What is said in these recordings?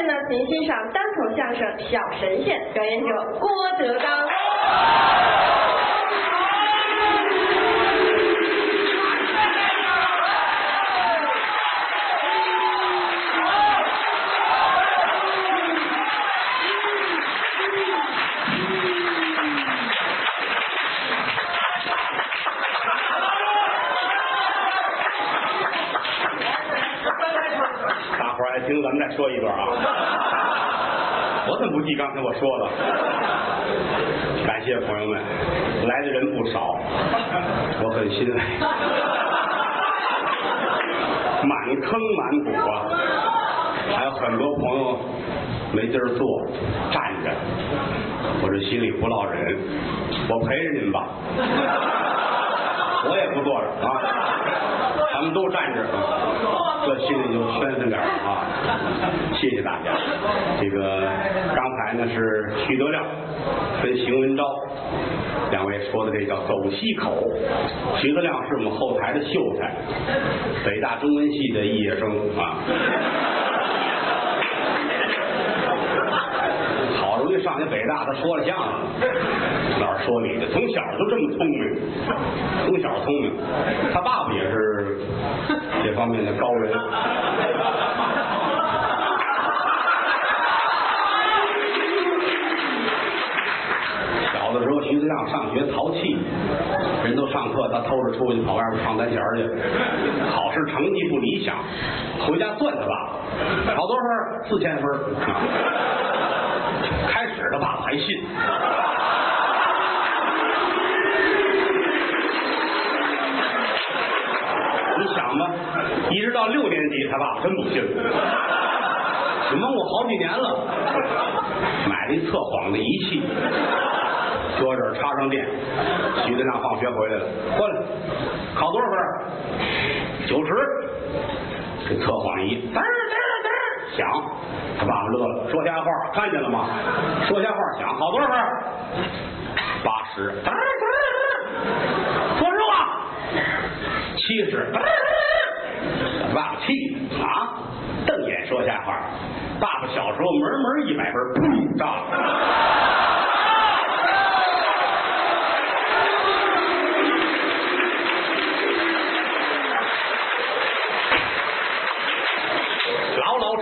面呢，请欣赏单口相声《小神仙》，表演者郭德纲。再说一段啊。我怎么不记刚才我说了？感谢朋友们，来的人不少，我很欣慰。满坑满谷啊，还有很多朋友没地儿坐，站着，我这心里不落忍，我陪着你们吧，我也不坐着啊，咱们都站着，这心里就宣松点儿啊。谢谢大家。这个刚才呢是徐德亮跟邢文昭两位说的这叫走西口。徐德亮是我们后台的秀才，北大中文系的毕业生啊。上去北大，他说了相声，哪儿说你的？从小就这么聪明，从小聪明。他爸爸也是这方面的高人。小的时候，徐子亮上学淘气，人都上课，他偷着出去跑外边唱单弦去，考试成绩不理想，回家算他爸爸，考多少分？四千分啊他爸爸还信。你想吧，一直到六年级，他爸爸真不信了，你蒙我好几年了，买了一测谎的仪器，搁这儿插上电。徐德亮放学回来了，过来，考多少分？九十。这测谎仪嘚儿嘚儿嘚儿想，他爸爸乐了，说瞎话，看见了吗？说瞎话想，好多少分？八十。说实话，七十。爸爸气啊，瞪眼说瞎话。爸爸小时候门门一百分，砰炸了。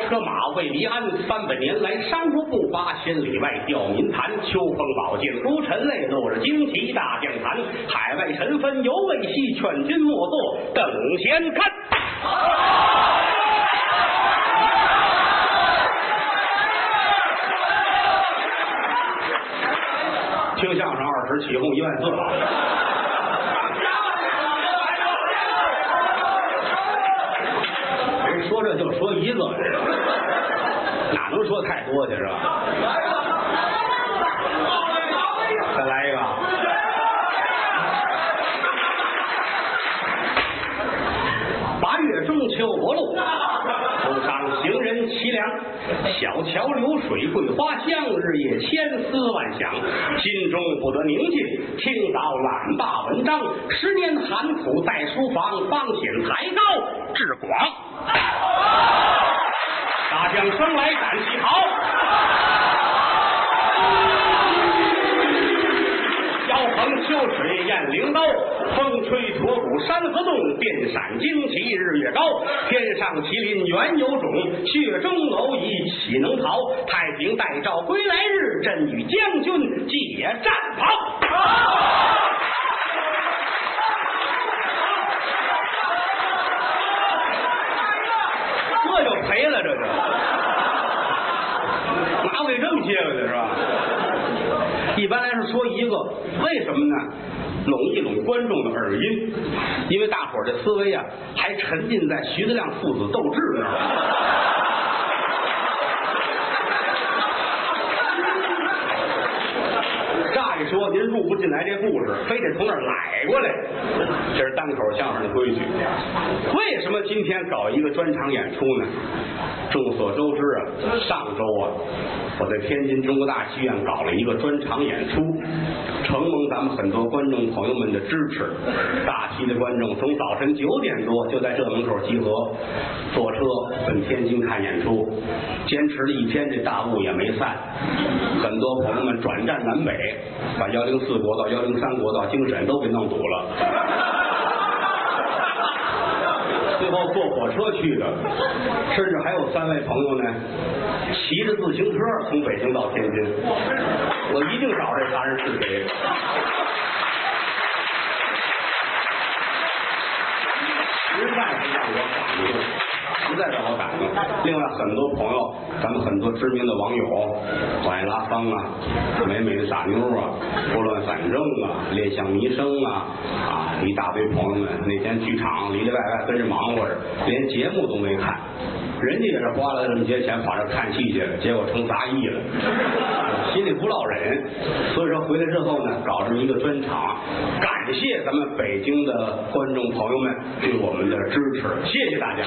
车马未离鞍，三百年来商国不发，千里外吊民谈。秋风宝剑孤臣泪，落日旌旗大将坛。海外尘纷犹未息，劝君莫作等闲看。听相声二十起哄一万四了。人说这就说一个，这个太多去是吧？再来一个。八月中秋薄露，路上行人凄凉。小桥流水桂花香，日夜千思万想。心中不得宁静，听到懒罢文章。十年寒苦在书房，方显才高志广。大将生来胆气豪，腰横秋水雁翎刀，风吹驼骨山河动，电闪惊旗日月高。天上麒麟原有种，血中蝼蚁岂能逃？太平待诏归来日，朕与将军解战袍。这就赔了，这就接过去是吧？一般来说说一个，为什么呢？拢一拢观众的耳音，因为大伙儿这思维啊，还沉浸在徐德亮父子斗智那儿。乍一说您入不进来这故事，非得从那儿来过来，这是单口相声的规矩。为什么今天搞一个专场演出呢？众所周知啊，上周啊，我在天津中国大戏院搞了一个专场演出，承蒙咱们很多观众朋友们的支持，大批的观众从早晨九点多就在这门口集合，坐车奔天津看演出，坚持了一天，这大雾也没散，很多朋友们转战南北，把幺零四国道、幺零三国道、京沈都给弄堵了。最后坐火车去的，甚至还有三位朋友呢，骑着自行车从北京到天津。我一定找这仨人是谁。实在是让我感动，实在是我感动。另外，很多朋友，咱们很多知名的网友，欢迎拉芳啊，美美的傻妞啊，拨乱反正啊，恋香迷生啊，啊，一大堆朋友们那天剧场里里外外跟着忙活着，连节目都没看。人家也是花了这么些钱跑这看戏去了，结果成杂役了，心里不落忍。所以说回来之后呢，搞这么一个专场，感谢咱们北京的观众朋友们对我们的支持，谢谢大家。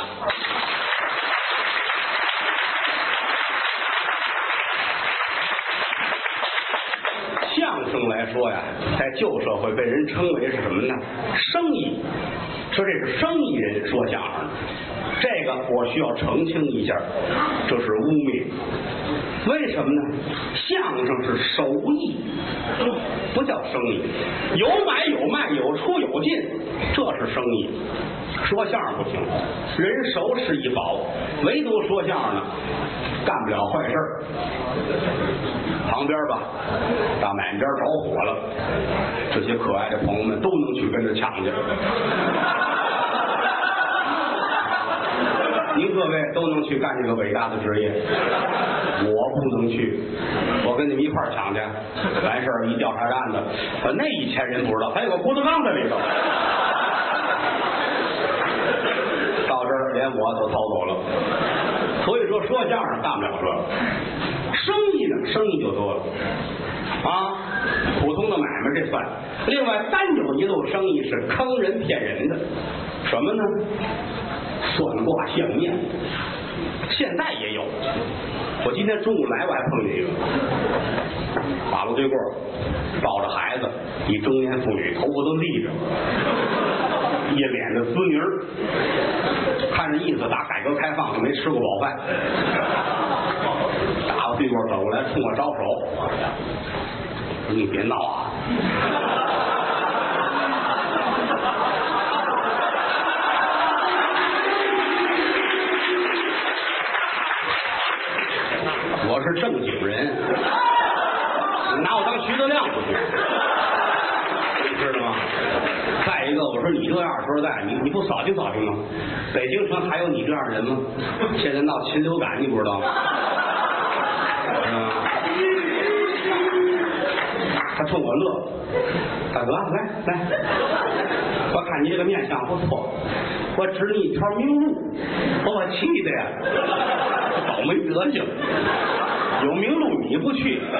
相声来说呀，在旧社会被人称为是什么呢？生意，说这是生意人说相声。这个我需要澄清一下，这是污蔑。为什么呢？相声是手艺，不叫生意。有买有卖，有出有进，这是生意。说相声不行，人熟是一宝，唯独说相声呢，干不了坏事。旁边吧，大买卖家着火了，这些可爱的朋友们都能去跟着抢去。您各位都能去干这个伟大的职业，我不能去，我跟你们一块儿抢去。完事儿一调查案子，把那一千人不知道，还有个郭德纲在里头。到这儿连我都逃走了，所以说说相声干不了这，生意呢，生意就多了啊。普通的买卖这算，另外单有一路生意是坑人骗人的，什么呢？算卦相面，现在也有。我今天中午来，我还碰见一个，马路对过，抱着孩子，一中年妇女，头发都立着，一脸的滋泥儿，看这意思，打改革开放就没吃过饱饭。打我对过走过来，冲我招手，你别闹啊！我是正经人，你拿我当徐德亮不行，知道吗？你这样说实在，你你不扫兴扫兴吗？北京城还有你这样的人吗？现在闹禽流感，你不知道吗？嗯，他冲我乐，大哥来来，我看你这个面相不错，我指你一条明路，把我气的呀，倒霉德行。有明路你不去啊？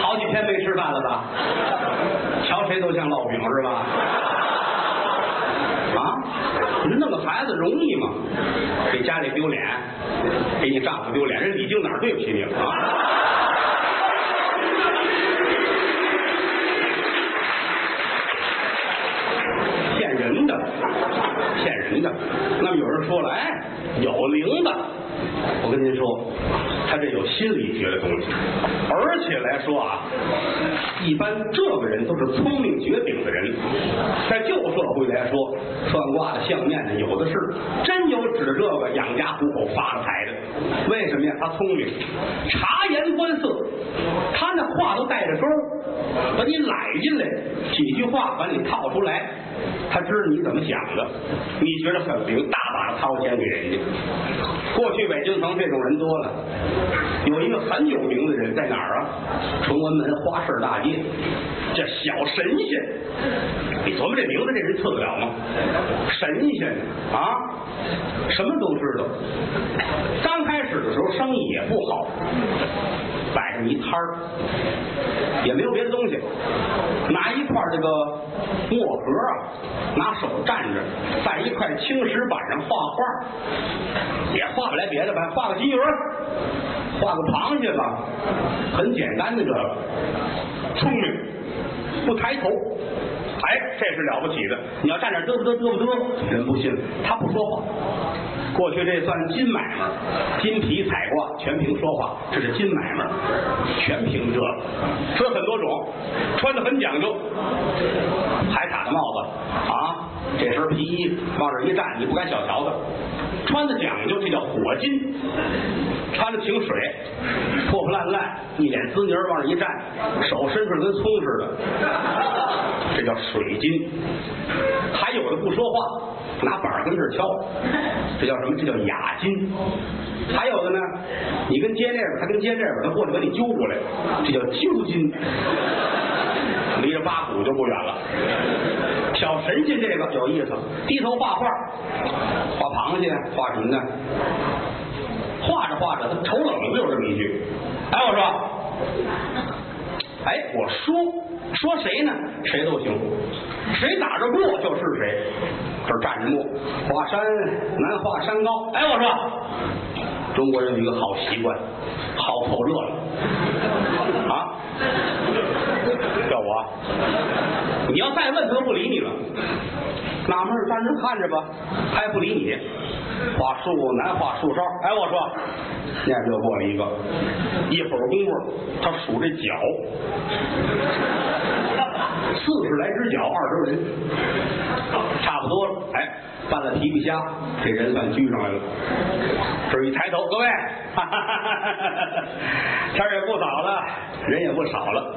好几天没吃饭了吧？像烙饼是吧？啊？你弄个孩子容易吗？给家里丢脸，给你丈夫丢脸，人李静哪对不起你了啊？骗人的，骗人的。那么有人说了，哎，有灵的。我跟您说，他这有心理学的东西，而且来说啊，一般这个人都是聪明绝顶的人，在旧社会来说，算卦的、相面的有的是，真有指着这个养家糊口、发了财的。为什么呀？他聪明，察言观色，他那话都带着钩，把你揽进来，几句话把你套出来，他知道你怎么想的，你觉得很灵，掏钱给人家。过去北京城这种人多了，有一个很有名的人在哪儿啊？崇文门花市大街，叫小神仙。你琢磨这名字，这人次得了吗？神仙啊，什么都知道。刚开始的时候生意也不好，摆上一摊儿，也没有别的东西，拿一块这个墨盒啊，拿手蘸着，在一块青石板上画画，也画不来别的吧，画个金鱼，画个螃蟹吧，很简单的这个，聪明，不抬头。哎，这是了不起的！你要站那儿嘚啵嘚嘚啵嘚，人不信，他不说话。过去这算金买卖，金皮彩挂全凭说话，这是金买卖，全凭这个。分很多种，穿的很讲究，海獭的帽子啊，这身皮衣往这一站，你不敢小瞧他。穿的讲究，这叫火金，穿的挺水，破破烂烂，一脸滋泥往这一站，手伸出来跟葱似的，这叫水金。还有的不说话，拿板跟这敲，这叫什么？这叫哑金。还有的呢，你跟接那边，他跟接这边，他过来把你揪过来，这叫揪金。离着八股就不远了。小神仙这个有意思，低头画画，画螃蟹，画什么呢？画着画着，他瞅冷子有这么一句，哎，我说，哎，我说说谁呢？谁都行，谁打着过就是谁。这站着墨，华山难画山高。哎，我说，中国人有一个好习惯，好凑热闹啊。叫我，你要再问他都不理你了，纳闷站着看着吧，他也不理你。画树难画树梢，哎，我说，那就过来一个，一会儿功夫，他数这脚，四十来只脚，二十人，差不多了，哎，拌了皮皮虾，这人算拘上来了。这一抬头，各位，天也不早了，人也不少了，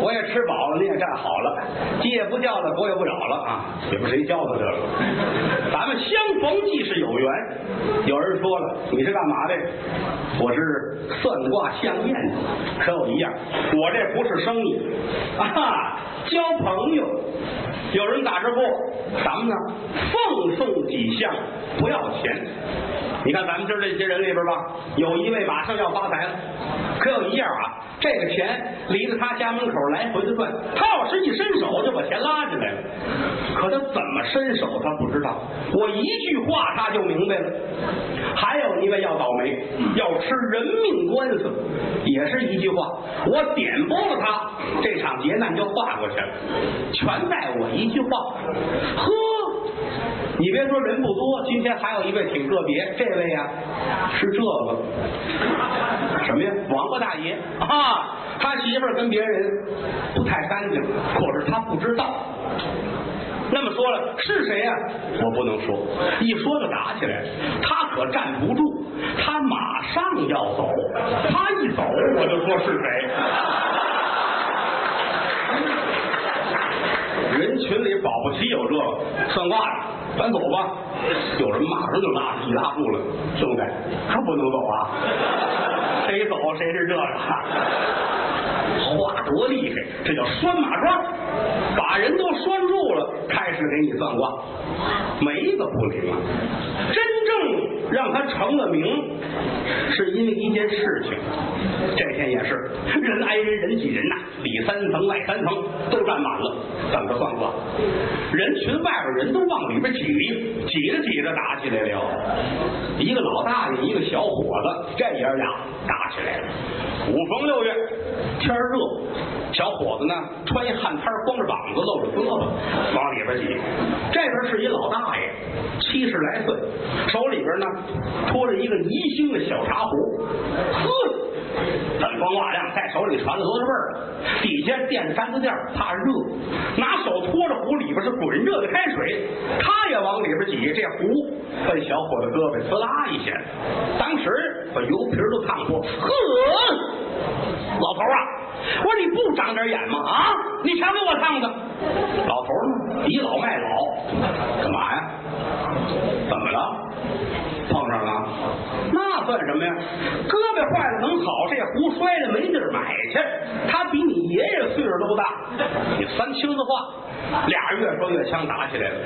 我也吃饱了，你也站好了，鸡也不叫了，狗也不扰了啊，也不谁教他这个，咱们相逢即是有缘。有人说了，你是干嘛的？我是算卦相验的，可有一样，我这不是生意啊，就交朋友。有人打着过，咱们呢奉送几项，不要钱。你看咱们今儿这些人里边吧，有一位马上要发财了，可有一样啊，这个钱离着他家门口来回的转，他要是一伸手就把钱拉进来了，可他怎么伸手他不知道，我一句话他就明白了。还有一位要倒霉，要吃人命官司，也是一句话，我点拨了他，这场劫难就化过去了，全在我一句话。呵，你别说人不多，今天还有一位挺个别，这位呀是这个什么呀？王八大爷啊，他媳妇跟别人不太干净，可是他不知道。那么说了是谁呀、我不能说，一说就打起来。他可站不住，他马上要走，他一走我就说是谁。人群里保不齐有这个算卦的，咱走吧。有人马上就拉一拉住了，兄弟，可不能走啊！谁走谁是这个。话多厉害，这叫拴马桩，把人都拴住了，开始给你算卦，没一个不灵啊。真正让他成了名，是因为一件事情。这天也是人挨人人挤人呐、里三层外三层都站满了，等着算卦。人群外边人都往里边挤，挤着挤着打起来了。一个老大爷，一个小伙子，这爷俩打起来了。五逢六月，天热，小伙子呢穿一汗衫，光着膀子，露着胳膊，往里边挤。这边是一老大爷，七十来岁，手里边呢托着一个宜兴的小茶壶，呵，锃光瓦亮，在手里传了多少味儿。底下垫着毡子垫，怕热，拿手托着壶，里边是滚热的开水，他也往里边挤，这壶奔小伙子胳膊呲啦一下，当时把油皮都烫破，呵，老头啊！我说你不长点眼吗？啊！你瞧给我烫的！老头呢，倚老卖老，干嘛呀？怎么了？碰上了？算什么呀？胳膊坏了能好，这壶摔了没地儿买去。他比你爷爷岁数都大，你三清的话，俩人越说越呛，打起来了。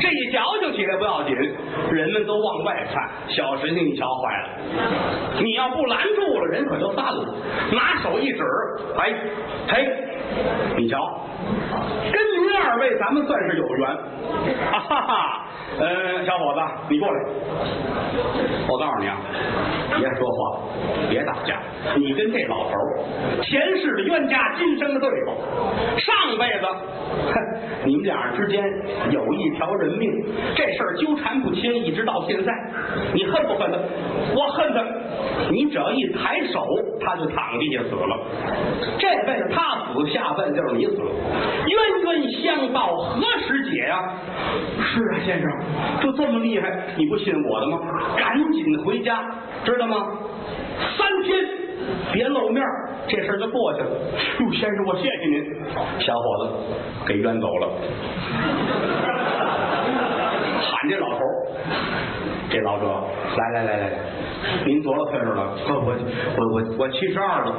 这一矫情起来不要紧，人们都往外看。小神仙一瞧，坏了！你要不拦住了，人可就散了。拿手一指，哎，嘿，你瞧，跟您二位咱们算是有缘。啊哈哈，呃，小伙子，你过来。我告诉你啊，别说话，别打架。你跟这老头儿前世的冤家，今生的对手。上辈子，哼，你们俩人之间有一条人命，这事儿纠缠不清，一直到现在。你恨不恨他？我恨他。你只要一抬手，他就躺地下死了。这辈子他死，下辈子就是你死。冤冤相报何时解呀、是啊，先生，就这么厉害，你不信我的吗？赶紧回家，知道吗？三天别露面，这事就过去了。哟，先生，我谢谢您。小伙子给冤走了，喊这老头这老者，来来来来，您多少岁数了？我我我我七十二了，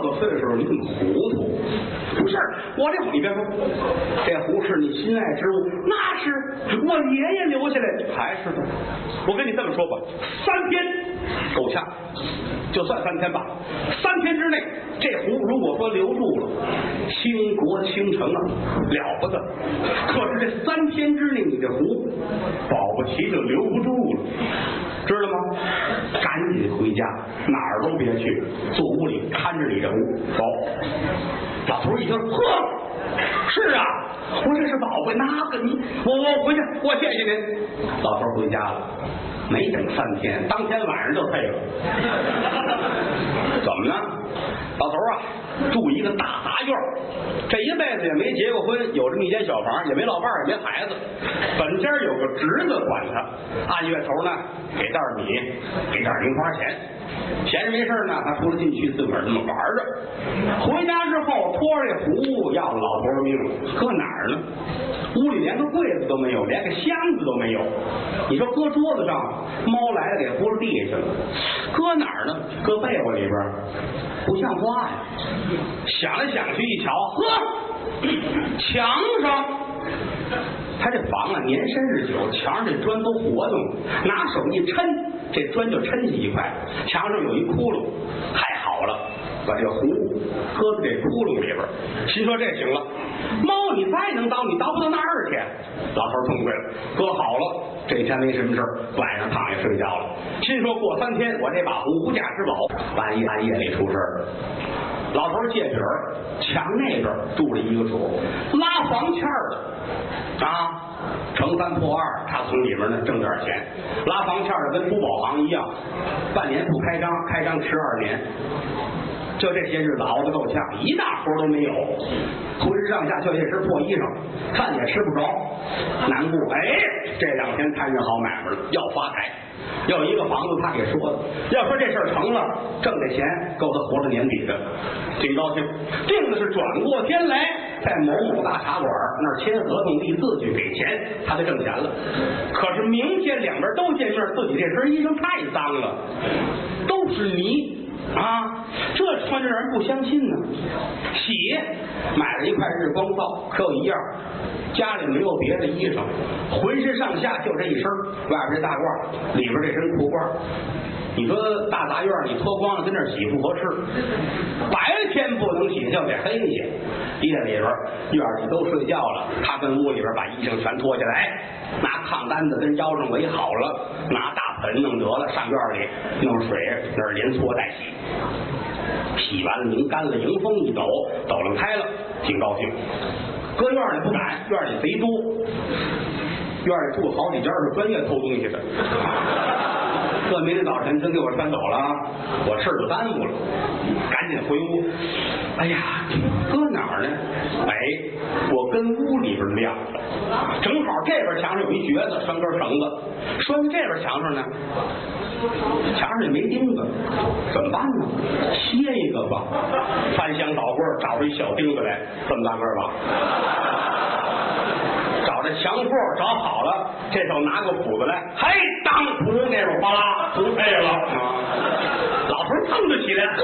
个岁数，你怎么糊涂？不是，我这你别说，这壶是你心爱之物，那是我爷爷留下来的，还是的。我跟你这么说吧，三天够呛，就算三天吧。三天之内，这壶如果说留住了，倾国倾城啊，了不得。可是这三天之内，你这壶保不齐就留不住了。知道吗？赶紧回家，哪儿都别去，坐屋里看着你这屋。走，老头一听，呵，是啊，我这是宝贝，那个你，我我回去，我谢谢您。老头回家了，没等三天，当天晚上就退了。怎么呢？老头啊，住一个大杂院，这一辈子也没结过婚，有这么一间小房，也没老伴，也没孩子。本家有个侄子管他，按月头呢给袋米，给点零花钱。闲着没事呢，他出来进去自个儿这么玩着。回家之后拖着这壶要老头儿命，搁哪儿呢？屋里连个柜子都没有，连个箱子都没有。你说搁桌子上，猫来了给扑了地下去了。搁哪儿呢？搁被窝里边，不像话呀！想来想去一瞧，呵，墙上。他这房啊，年深日久，墙上这砖都活动，拿手一抻，这砖就抻起一块。墙上有一窟窿，太好了，把这壶搁在这窟窿里边，心说这行了。猫你再能叨，你叨不到那儿去。老头痛快了，搁好了，这天没什么事儿，晚上躺下睡觉了。心说过三天，我这把壶无价之宝。半夜半夜里出事儿了。老头儿借饼儿，墙那边住了一个主，拉房欠儿的啊，乘三破二，他从里面呢挣点钱。拉房欠儿的跟珠宝行一样，半年不开张，开张吃二年。就这些日子熬得够呛，一大活都没有，浑身上下就这身破衣裳，饭也吃不着，难过。哎，这两天摊上好买卖了，要发财。要一个房子，他给说的。要说这事儿成了，挣这钱够他活到年底的，挺高兴。定的是转过天来，在某某大茶馆那签合同立字据给钱，他就挣钱了。可是明天两边都见面，自己这身衣裳太脏了，都是泥。啊，这穿着让人不相信呢。洗，买了一块日光皂，可有一样，家里没有别的衣裳，浑身上下就这一身，外边这大褂，里边这身裤褂。你说大杂院你脱光了跟那儿洗不合适，白天不能洗就得黑下，夜里边院里都睡觉了，他跟屋里边把衣裳全脱下来，拿炕单子跟腰上围好了，拿大盆弄得了，上院里弄水那儿连搓带洗。洗完了，拧干了，迎风一抖，抖楞开了，挺高兴。搁院里不敢，院里贼多，院里住好几家是专业偷东西的。这明天早晨真给我穿走了，我事儿就耽误了，赶紧回屋。哎呀，搁哪儿呢？哎，我跟屋里边晾着，正好这边墙上有一橛子，拴根绳子，拴在这边墙上呢。墙上也没钉子，怎么办呢？歇一个吧，翻箱倒柜找出一小钉子来，这么大个吧，墙缝找好了，这手拿个斧子来，嘿，当噗，那种哗啦，不配了啊！老头腾就起来，呵，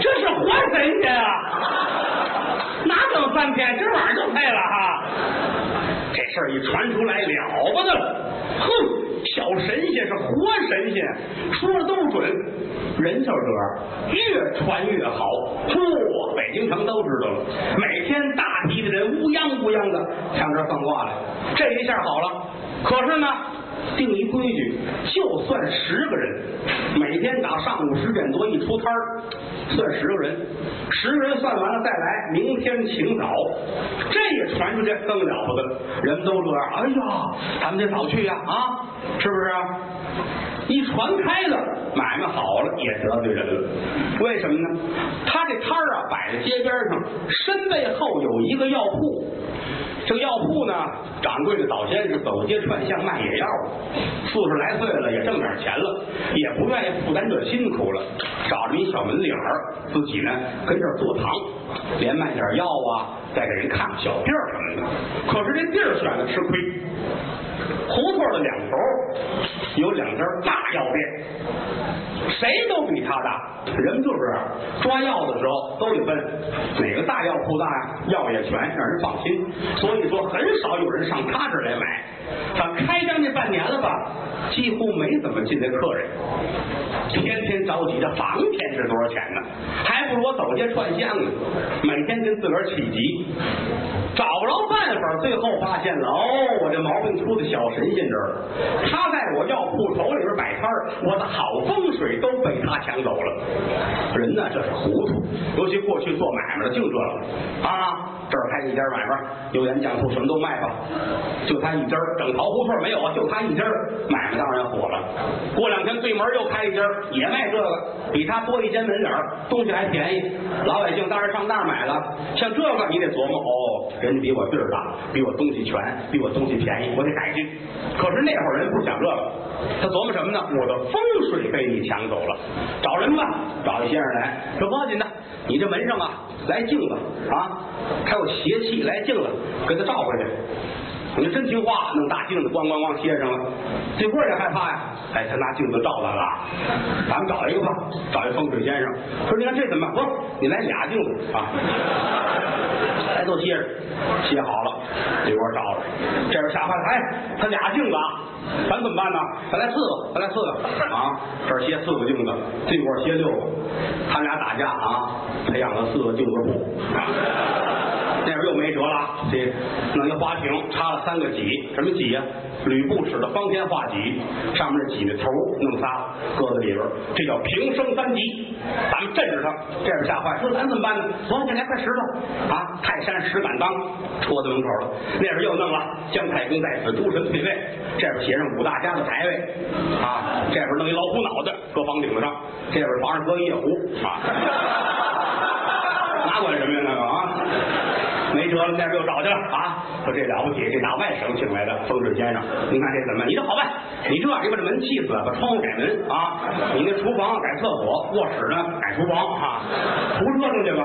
这是活神仙啊！哪等三天，今晚上就配了哈！这事儿一传出来，了不得了！哼，小神仙是活神仙，说的都准。人就是这样，越传越好。嚯，北京城都知道了，每天大批的人乌央乌央的上这儿放卦来。这一下好了，可是呢，定一规矩，就算十个人，每天打上午十点多一出摊儿，算十个人，十个人算完了再来，明天请早。这也传出去更了不得了，人们都这样。哎呀，咱们得早去呀，啊，是不是？一传开了，买卖好了也得罪人了。为什么呢？他这摊儿啊摆在街边上，身背后有一个药铺。这药铺呢，掌柜的早先是走街串巷卖野药，四十来岁了也挣点钱了，也不愿意负担这辛苦了，找着一小门脸儿，自己呢跟这儿坐堂，连卖点药啊，再给人看看小店儿什么的。可是这地儿选的吃亏，胡同的两头有两家大药店，谁都比他大。人就是，抓药的时候都得分哪个大药铺大呀，药也全，让人放心。所以说，很少有人上他这儿来买。他开张这半年了吧，几乎没怎么进来客人，天天着急，这房钱是多少钱呢？还不如我走街串巷呢，每天跟自个儿起急，找不着办法，最后发现了，哦，我这毛病出在小神仙这儿了。他在我药铺头里边摆摊儿，我的好风水都被他抢走了。人呢，这是糊涂，尤其过去做买卖的就这个啊。这儿开一家买卖，油盐酱醋什么都卖吧，就他一家，整桃胡同没有，就他一家，买卖当然火了。过两天对门又开一家，也卖这个，比他多一间门脸，东西还便宜，老百姓当然上那儿买了。像这个你得琢磨，哦，人家比我地儿大，比我东西全，比我东西便宜，我得改进。可是那会儿人不想这个，他琢磨什么呢？我的风水被你抢走了，找人吧，找一先生来，说不要紧的，你这门上啊来镜子啊，还有邪气来镜子，给他照回去。你真听话，弄大镜子咣咣咣贴上了，这会儿也害怕呀。哎，他拿镜子照咱了，咱们找一个吧，找一风水先生。说你看这怎么办？不是，你来俩镜子啊，来都贴上，贴好了，这会儿找了，这边吓坏了，哎，他俩镜子啊，咱怎么办呢？咱来四个，咱来四个啊，这儿歇四个镜子，这块儿歇六个，他俩打架啊，培养了四个镜子铺啊。那边又没辙了，这弄一花瓶，插了三个戟，什么戟呀、吕布使的方天画戟，上面这戟的头弄仨搁在里边，这叫平生三戟。咱们镇着他，这边吓坏，说咱怎么办呢？走，这来块石头啊，泰山石敢当，戳在门口了。那边又弄了姜太公在此，诸神退位。这边写上五大家的牌位啊，这边弄一老虎脑袋搁房顶子上，这边房上搁一夜壶啊，哪管什么呀那个啊？没辙了，那边又找去了啊！说这了不起，这打外省请来的风水先生，你看这怎么？你这好办，你这你把这门气死，把窗户改门啊！你那厨房改厕所，卧室呢改厨房啊！胡折腾去吧！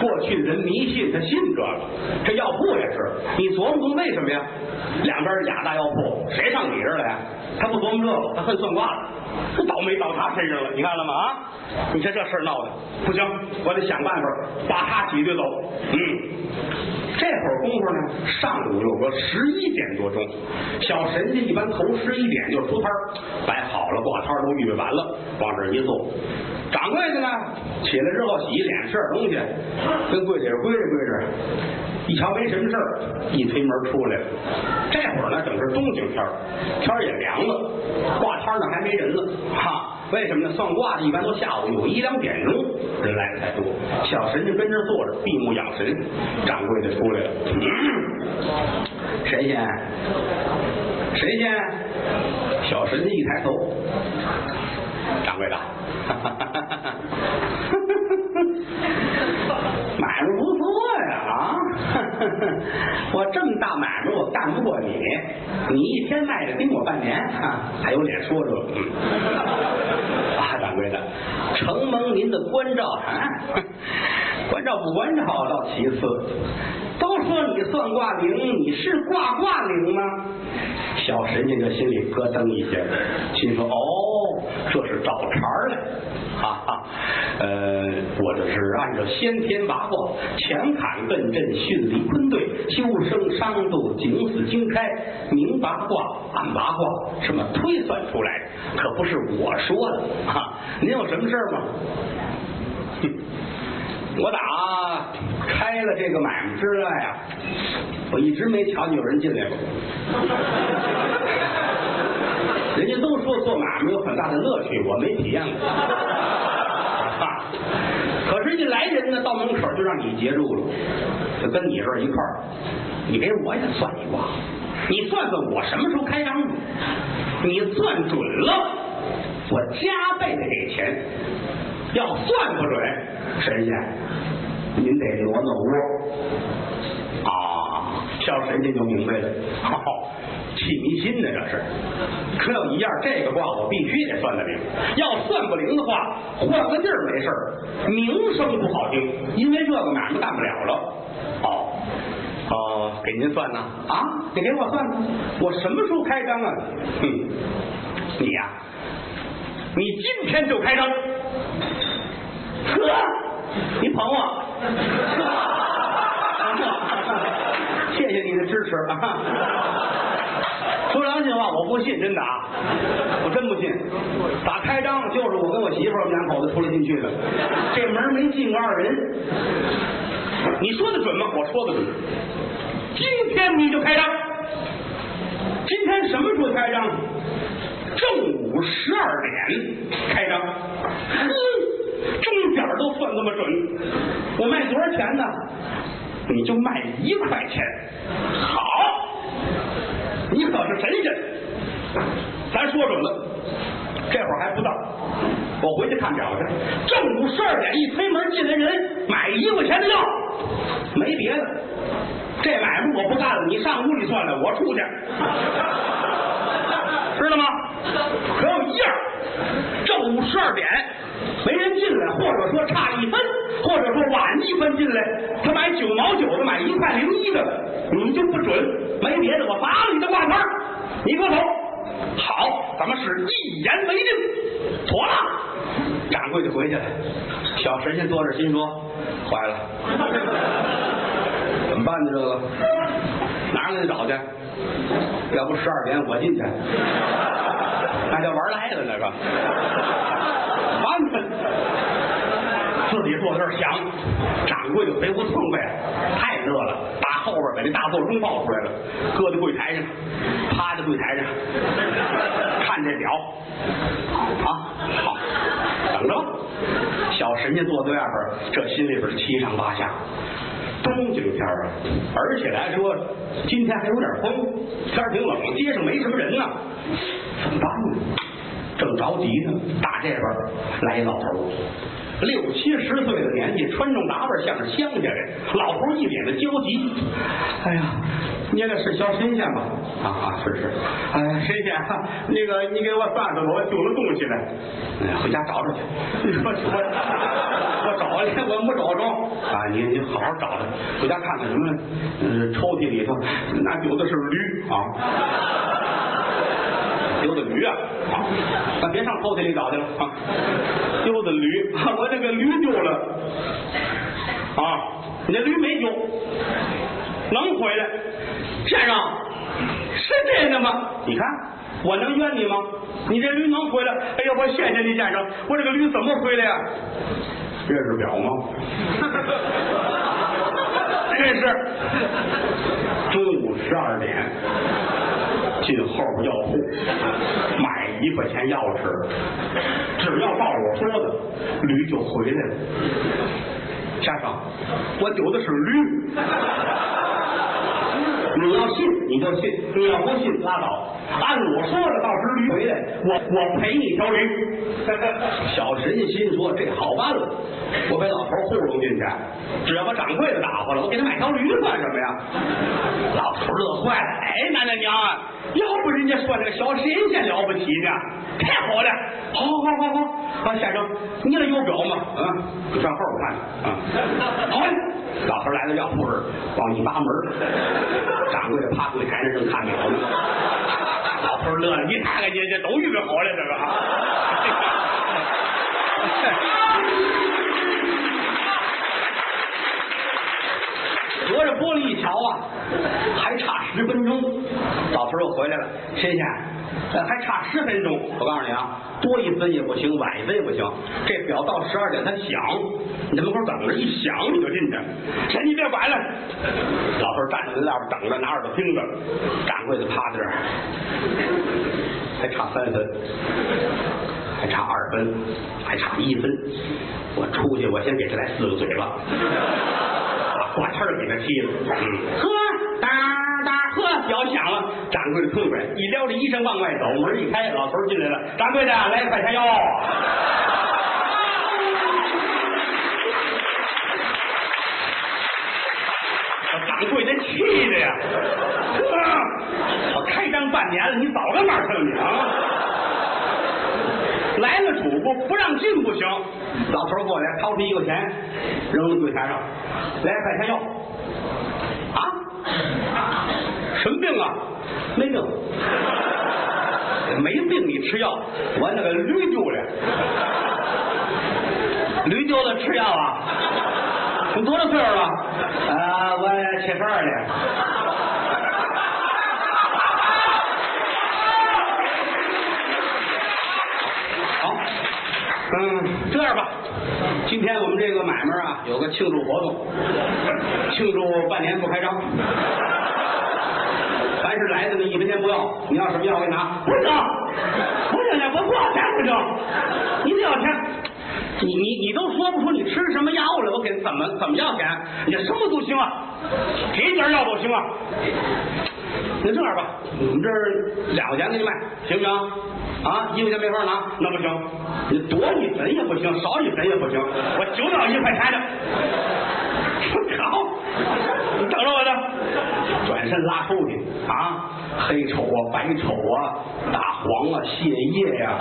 过去人迷信，他信这个，这药铺也是，你琢磨琢磨为什么呀？两边俩大药铺，谁上你这儿来？他不琢磨这个，他恨算卦了，这倒霉到他身上了，你看了吗？啊！你看这事儿闹的不行，我得想办法把他挤兑走。嗯，这会儿功夫呢，上午有个十一点多钟，小神仙一般头十一点就出摊儿，摆好了挂摊儿都预备完了，往这儿一坐。掌柜的呢，起来之后洗洗脸吃点东西，跟柜姐归着归着，一瞧没什么事儿，一推门出来了。这会儿呢，正是冬景天，天也凉了，挂摊儿呢还没人了，哈。为什么呢？算卦的一般都下午有一两点钟人来的才多。小神仙跟这坐着闭目养神，掌柜的出来了，神仙，神仙，小神仙一抬头，掌柜的，哈哈哈哈哈哈！我这么大买卖我干不过你，你一天卖的盯我半年啊，还有脸说这个？嗯，啊，掌柜的，承蒙您的关照啊，关照不关照倒其次，都说你算卦灵，你是卦卦灵吗？小神仙就心里咯噔一下，心说：“哦，这是找茬来，呃，我这是按照先天八卦，乾坎艮震巽离坤兑，修生伤度景死经开，明八卦暗八卦，什么推算出来的，可不是我说的啊。您有什么事儿吗？哼我打开了这个买卖之外啊，我一直没瞧见有人进来过。人家都说做买卖有很大的乐趣，我没体验过。可是，一来人呢，到门口就让你截住了，就跟你这一块儿，你给我也算一卦，你算算我什么时候开张？你算准了，我加倍的给钱；要算不准，神仙，您得挪挪窝。啊，叫神仙就明白了，哦，气迷心呢这是。可有一样，这个卦我必须得算得灵，要算不灵的话，换个地儿没事儿，名声不好听，因为这个买卖干不了了。哦。哦，给您算呢啊？你给我算，我什么时候开张啊？嗯，你呀、你今天就开张。呵，你捧我，捧我，谢说良心话，我不信，真的啊，我真不信。打开张就是我跟我媳妇儿我们两口子出来进去的，这门没进过二人。你说的准吗？我说的准。今天你就开张。今天什么时候开张？正午十二点开张。呵，钟点都算这么准。我卖多少钱呢？你就卖一块钱。好，你可是神仙。咱说准了，这会儿还不到，我回去看表去。正午十二点一推门进来人，买一块钱的药，没别的。这买卖我不干了，你上屋里算了，我出去，知道吗？可有一样，正午十二点没人进来，或者说差一分，或者说晚一分进来，他买九毛九的，买一块零一的，你就不准。没别的，我砸了你的挂摊你给我走。好，咱们是一言为定，妥了。掌柜就回去了，小神仙坐这心说：坏了，怎么办呢？这个哪儿给你找去？要不十二点我进去，那叫玩赖了那个，完了。自己坐这儿想，掌柜的贼不蹭呗，太热了，打后边把这大座钟抱出来了，搁在柜台上，趴在柜台上，看这表，啊，好，等着吧。小神仙坐在外边，这心里边七上八下。冬景天儿啊，而且来说今天还有点风，天儿挺冷，街上没什么人呢，着急呢，打这边来一老头，六七十岁的年纪，穿着打扮像是乡下人。老头一脸的焦急，哎呀，你那是小神仙吧？啊啊，是是。哎，神仙，那个你给我算算，我丢了东西了。哎，回家找找去。你说我我找去，我没找着啊！你你好好找找，回家看看什么？嗯，抽屉里头那丢的是驴啊。丢的驴啊！啊，咱别上抽屉里找去了啊！丢的驴，啊、我这个驴丢了啊！你这驴没丢，能回来？先生，是真的吗？你看，我能怨你吗？你这驴能回来？哎呀，我谢谢你，先生，我这个驴怎么回来呀？认识表吗？认识。中午十二点。进后边药铺买一块钱药吃，只要照我说的，驴就回来了。先生，我丢的是驴，你要信你就信，你要不信拉倒。按我说的，到时驴回来，我我赔你条驴。小神仙心说这好办了，我被老头糊弄进去，只要把掌柜的打发了，我给他买条驴算什么呀？老头乐坏了，哎，奶奶娘啊，要不人家说这个小神仙了不起呢，太好了，好好好好，好先生，你那有表吗？啊，上后边看啊，好嘞。老头来到药铺这，往一扒门，掌柜的趴柜台上正看表呢。老头乐了，你看看，这这都预备好了，这个啊。隔着玻璃一瞧啊，还差十分钟，老头又回来了。神仙，还差十分钟。我告诉你啊，多一分也不行，晚一分也不行。这表到十二点它响，你在门口等着，一响你就进去。神，你别管了。老头站在那外边等着，拿耳朵听着。掌柜的趴在这儿，还差三分，还差二分，还差一分。我出去，我先给他来四个嘴巴。挂气儿给他踢了，嗯，呵，呵，表响了，掌柜的痛快，一撩着衣裳往外走，门一开，老头进来了，掌柜的来块钱药。掌柜的气的呀，我开张半年了，你早干嘛去了你啊？来了主顾不让进不行，老头过来掏出一个钱，扔柜台上，来块钱药。啊？什么病啊？没病，没病你吃药，我那个驴丢了，驴丢了吃药啊？你多大岁数了？啊，我七十二了。好，嗯，这样吧，今天我们这个买卖啊，有个庆祝活动，庆祝半年不开张。是来的呢，一分钱不要，你要什么药我给你拿。不行，不行，我不要钱不行，你得要钱。你你你都说不出你吃什么药了，我给怎么怎么要钱？你什么都行啊，给点药都行啊。那这样吧，我们这儿两块钱给你卖，行不行？啊，一块钱没法拿，那不行，你多一分也不行，少一分也不行，我就要一块钱的。好，你等着我呢。转身拉出去啊，黑丑啊，白丑啊，大黄啊，蟹叶呀、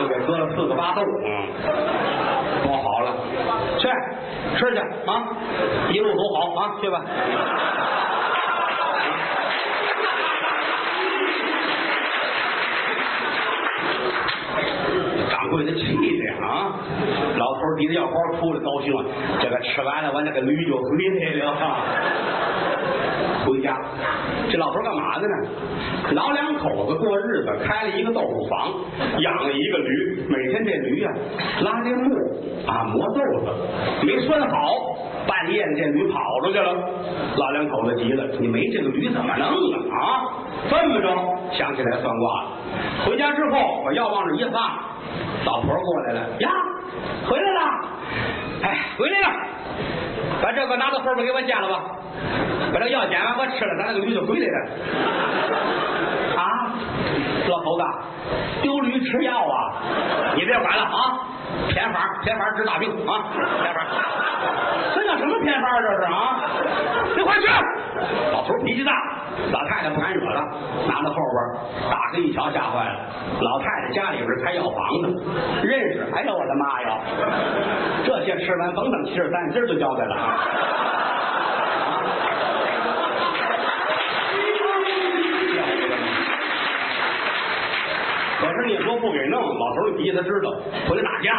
就给搁了四个巴豆，嗯，包好了，去吃去啊，一路走好啊，去吧。掌柜的气的啊！老头提着药包出来，高兴了。这个吃完了，我那个驴就回来了。回家，这老头干嘛的呢？老两口子过日子，开了一个豆腐房，养了一个驴。每天这驴呀、拉这木啊磨豆子，没拴好，半夜这驴跑出去了。老两口子急了，你没这个驴怎么弄啊？啊，这么着，想起来算卦了。回家之后，把药往这一放，老婆过来了呀，回来了，哎，回来了，把这个拿到后边给我煎了吧，把这药煎完我吃了，咱那个驴就回来了。啊，老头子，丢驴吃药啊？你别管了啊，偏方偏方治大病啊，偏方。这叫什么偏方？这是啊？你快去！老头脾气大，老太太不敢惹了，拿到后边，大哥一瞧吓坏了。老太太家里边开药房的，认识。哎呦我的妈呀！这些吃甭等七十三，今儿就交代了啊！你说不给弄，老头儿脾气他知道，回来打架，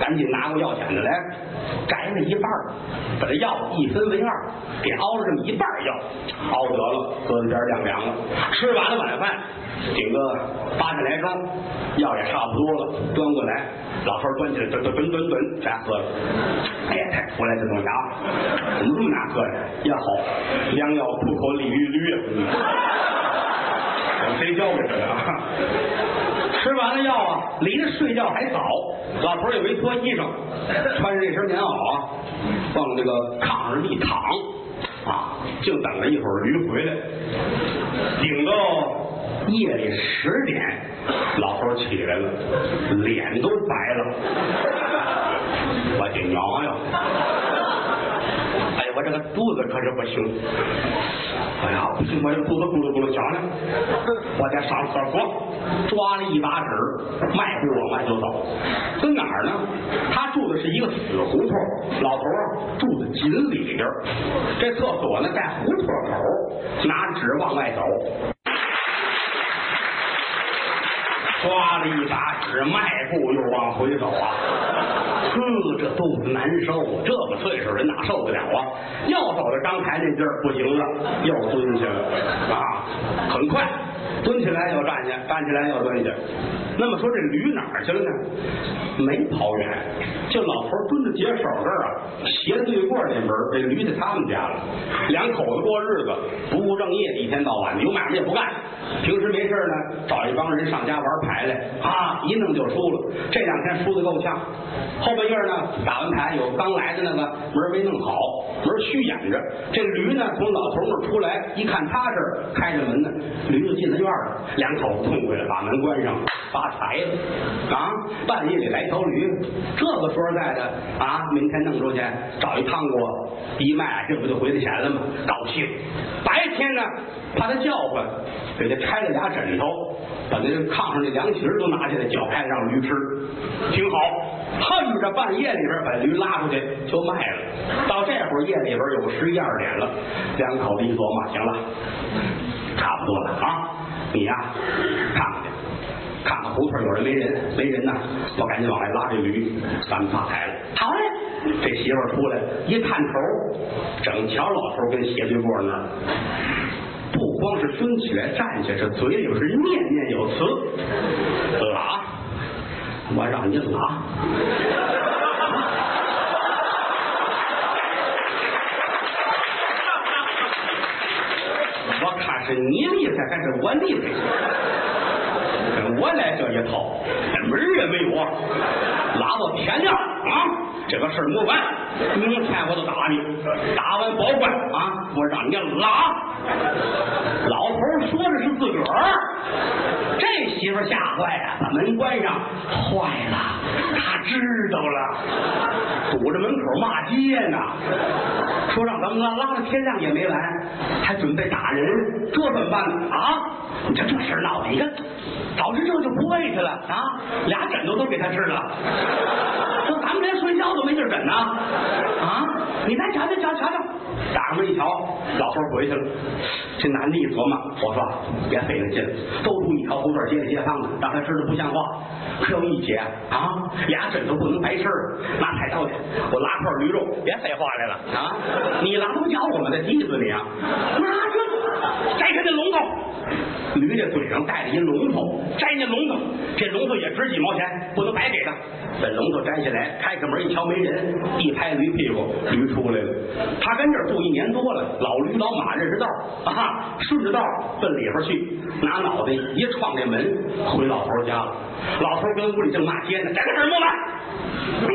赶紧拿过药钳子来，摘了一半，把这药一分为二，给熬了这么一半药，熬得了，搁在边晾凉了。吃完了晚饭，顶个八十来盅，药也差不多了，端过来，老头儿端起来，吨吨吨吨吨，全喝了。哎呀，太服了这东西啊！怎么这么难喝呀？也好，良药苦口利于驴啊！嗯谁教给他的啊？吃完了药啊，离着睡觉还早，老头儿也没脱衣裳，穿着这身棉袄啊，往这个炕上一躺，啊，就等着一会儿驴回来，顶到夜里十点，老头起来了，脸都白了，我的娘呀！我这个肚子可是不行。哎呀，不行，我这肚子咕噜咕噜响了，我得上厕所。抓了一把纸，迈步往外就走。跟哪儿呢？他住的是一个死胡同，老头儿住的锦里边。这厕所呢在胡同口，拿纸往外走。抓了一把纸，迈步又往回走啊！呵，这肚子难受！这个岁数人哪受得了啊？又走到刚才那地儿不行了，又蹲下了啊！很快蹲起来又站起来，站起来又蹲下。那么说这驴哪儿去了呢？没跑远，就老头蹲在解手这儿啊，斜对过那门，这驴在他们家了。两口子过日子，不务正业，一天到晚有买卖也不干。平时没事呢，找一帮人上家玩牌来啊，一弄就输了。这两天输的够呛，后半夜呢打完牌，有刚来的那个门没弄好，门虚掩着。这驴呢从老头那出来，一看他这儿，开着门呢，驴就进了院了。两口子痛快了，把门关上，发财了啊！半夜里来条驴，这个说实在的啊，明天弄出去找一汤锅一卖，这不就回来钱了吗？高兴。白天呢，怕他叫唤，给他拆了俩枕头，把那炕上那凉席都拿下来搅开让驴吃，挺好。恨着半夜里边把驴拉出去就卖了。到这会儿夜里边有十一二点了，两口子一琢磨，行了，差不多了啊，你呀看看去。看看胡同有人没人，没人呢，我赶紧往外拉这驴，咱们发财了。好嘞，这媳妇儿出来一探头，整瞧老头跟斜对过那儿，不光是蹲起来站起来，这嘴里是念念有词，拉，我让你拉。我看是你厉害还是我厉害？跟我来这一套，门也没有啊！拉到天亮啊！这个事儿没完，明天我就打你，打完保管啊！我让你拉。老头说的是自个儿，这媳妇吓坏了，把门关上。坏了，他知道了，堵着门口骂街呢，说让咱们拉，拉到天亮也没完，还准备打人，这怎么办呢？啊！你看这事闹的，你看。早知这就不喂他了啊！俩枕头都给他吃了，说咱们连睡觉都没地儿枕呢啊！你再瞧瞧瞧瞧瞧，打开门一瞧，老头回去了。这男的一琢磨，我说别费那劲了，都住一条胡同，街里街坊的，让他知道不像话。可有一节啊，俩枕头不能白吃，拿菜刀去，我拉块驴肉，别废话来了啊！你狼不咬我们的弟子你啊？拿着，摘开那龙头。驴这嘴上带着一龙头，摘那龙头，这龙头也值几毛钱，不能白给他。把龙头摘下来，开开门一瞧没人，一拍驴屁股，驴出来了。他跟这儿住一年多了，老驴老马认识道啊，顺着道奔里边去，拿脑袋一撞这门，回老头家了。老头跟屋里正骂街呢，这个事儿没完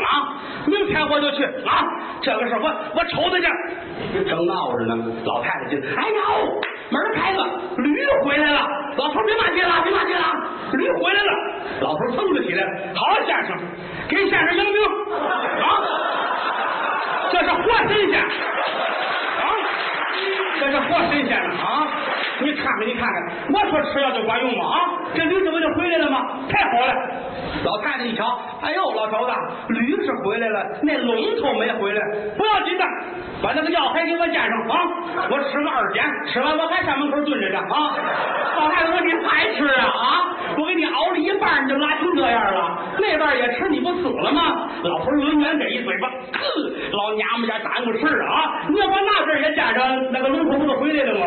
啊！明天我就去啊！这个事儿我我瞅他去。正闹着呢，老太太进来，哎呦！门开了，驴回来了。老头别骂街了，别骂街了，驴回来了。老头噌的起来，好先生，给先生迎宾啊！这是活神仙！这是活神仙了啊！你看看，你看看，我说吃药就管用吗？啊，这驴这不就回来了吗？太好了！老太太一瞧，哎呦，老头子，驴是回来了，那龙头没回来，不要紧的，把那个药还给我煎上啊！我吃个二天，吃完我还上门口蹲着呢啊！老太太，我你还吃啊啊！我给你熬了一半，你就拉成这样了，那半也吃，你不死了吗？老头抡圆这一嘴巴，呵，老娘们家耽误事啊！你要把那事也加上，那个龙头这不都回来了吗？